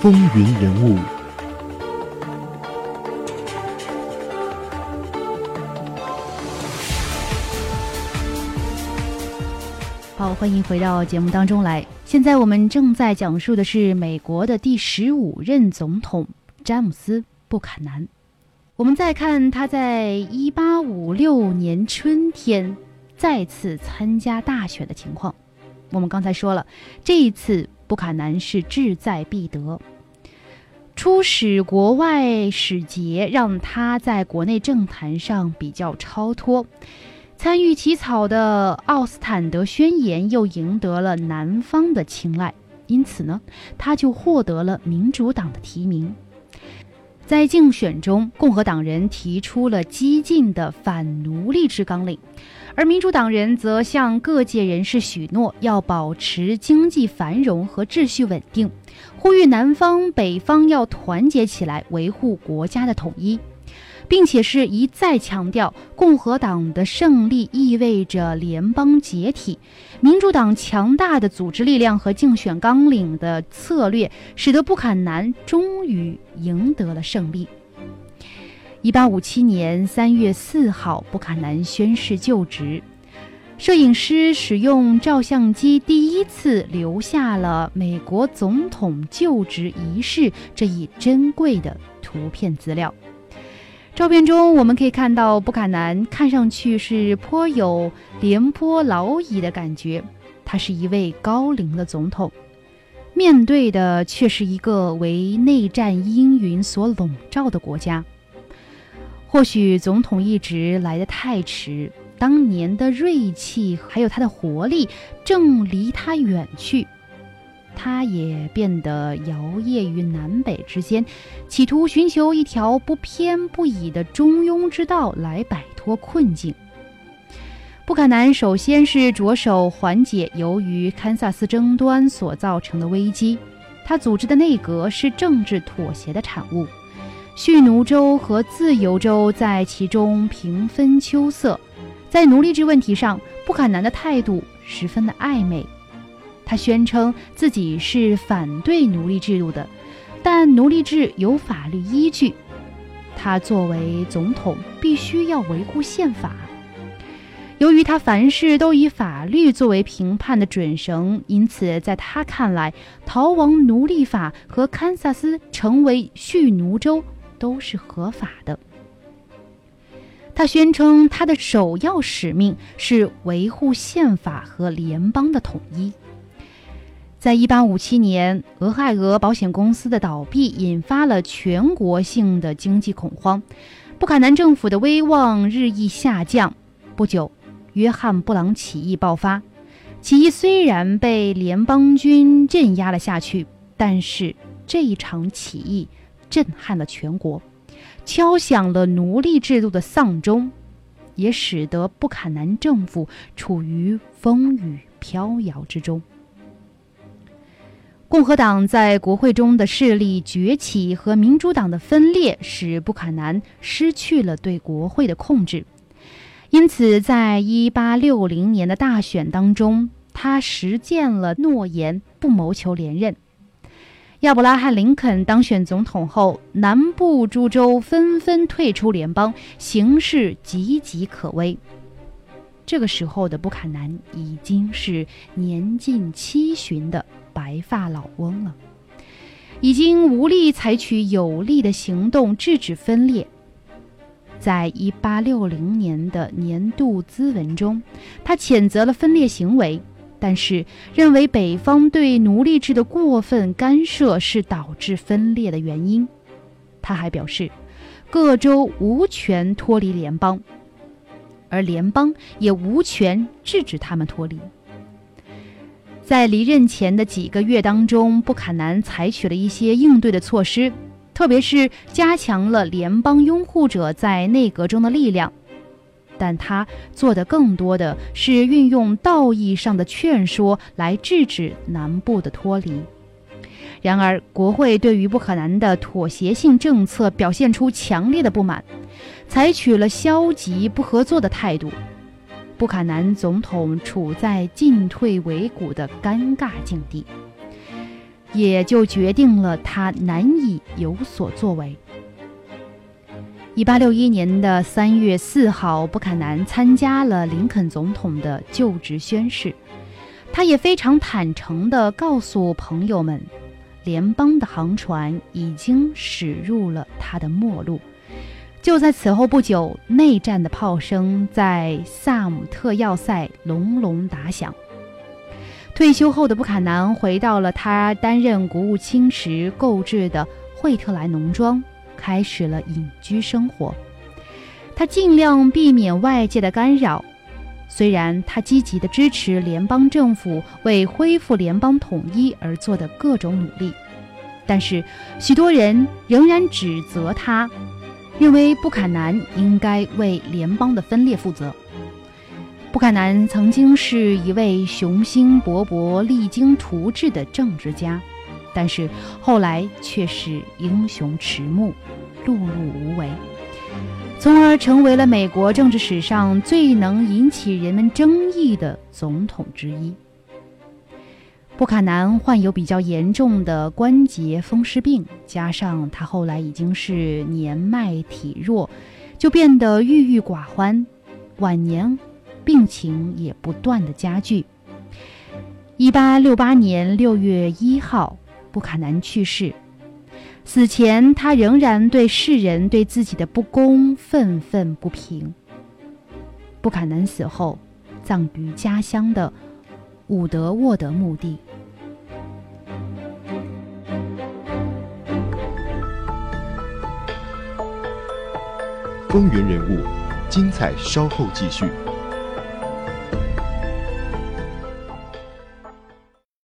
风云人物。好，欢迎回到节目当中来。现在我们正在讲述的是美国的第十五任总统詹姆斯·布坎南。我们再看他在一八五六年春天再次参加大选的情况。我们刚才说了，这一次布坎南是志在必得，出使国外使节让他在国内政坛上比较超脱。参与起草的《奥斯坦德宣言》又赢得了南方的青睐，因此呢，他就获得了民主党的提名。在竞选中，共和党人提出了激进的反奴隶制纲领，而民主党人则向各界人士许诺要保持经济繁荣和秩序稳定，呼吁南方北方要团结起来，维护国家的统一。并且是一再强调，共和党的胜利意味着联邦解体。民主党强大的组织力量和竞选纲领的策略，使得布坎南终于赢得了胜利。一八五七年三月四号，布坎南宣誓就职。摄影师使用照相机，第一次留下了美国总统就职仪式这一珍贵的图片资料。照片中，我们可以看到布坎南看上去是颇有廉颇老矣的感觉。他是一位高龄的总统，面对的却是一个为内战阴云所笼罩的国家。或许总统一直来得太迟，当年的锐气还有他的活力正离他远去。他也变得摇曳于南北之间，企图寻求一条不偏不倚的中庸之道来摆脱困境。布坎南首先是着手缓解由于堪萨斯争端所造成的危机，他组织的内阁是政治妥协的产物，蓄奴州和自由州在其中平分秋色。在奴隶制问题上，布坎南的态度十分的暧昧。他宣称自己是反对奴隶制度的，但奴隶制有法律依据。他作为总统，必须要维护宪法。由于他凡事都以法律作为评判的准绳，因此在他看来，逃亡奴隶法和堪萨斯成为蓄奴州都是合法的。他宣称他的首要使命是维护宪法和联邦的统一。在一八五七年，俄亥俄保险公司的倒闭引发了全国性的经济恐慌，布坎南政府的威望日益下降。不久，约翰布朗起义爆发。起义虽然被联邦军镇压了下去，但是这一场起义震撼了全国，敲响了奴隶制度的丧钟，也使得布坎南政府处于风雨飘摇之中。共和党在国会中的势力崛起和民主党的分裂，使布坎南失去了对国会的控制。因此，在一八六零年的大选当中，他实践了诺言，不谋求连任。亚伯拉罕·林肯当选总统后，南部诸州纷纷退出联邦，形势岌岌可危。这个时候的布坎南已经是年近七旬的。白发老翁了，已经无力采取有力的行动制止分裂。在一八六零年的年度咨文中，他谴责了分裂行为，但是认为北方对奴隶制的过分干涉是导致分裂的原因。他还表示，各州无权脱离联邦，而联邦也无权制止他们脱离。在离任前的几个月当中，布坎南采取了一些应对的措施，特别是加强了联邦拥护者在内阁中的力量。但他做的更多的是运用道义上的劝说来制止南部的脱离。然而，国会对于布坎南的妥协性政策表现出强烈的不满，采取了消极不合作的态度。布坎南总统处在进退维谷的尴尬境地。也就决定了他难以有所作为。一八六一年的三月四号，布坎南参加了林肯总统的就职宣誓。他也非常坦诚地告诉朋友们，联邦的航船已经驶入了他的末路。就在此后不久，内战的炮声在萨姆特要塞隆隆打响。退休后的布坎南回到了他担任国务卿时购置的惠特兰农庄。开始了隐居生活，他尽量避免外界的干扰。虽然他积极地支持联邦政府为恢复联邦统一而做的各种努力，但是许多人仍然指责他，认为布坎南应该为联邦的分裂负责。布坎南曾经是一位雄心勃勃、励精图治的政治家。但是后来却是英雄迟暮，碌碌无为，从而成为了美国政治史上最能引起人们争议的总统之一。布坎南患有比较严重的关节风湿病，加上他后来已经是年迈体弱，就变得郁郁寡欢，晚年病情也不断的加剧。一八六八年六月一号。布坎南去世，死前他仍然对世人对自己的不公愤愤不平。布坎南死后，葬于家乡的伍德沃德墓地。风云人物，精彩稍后继续。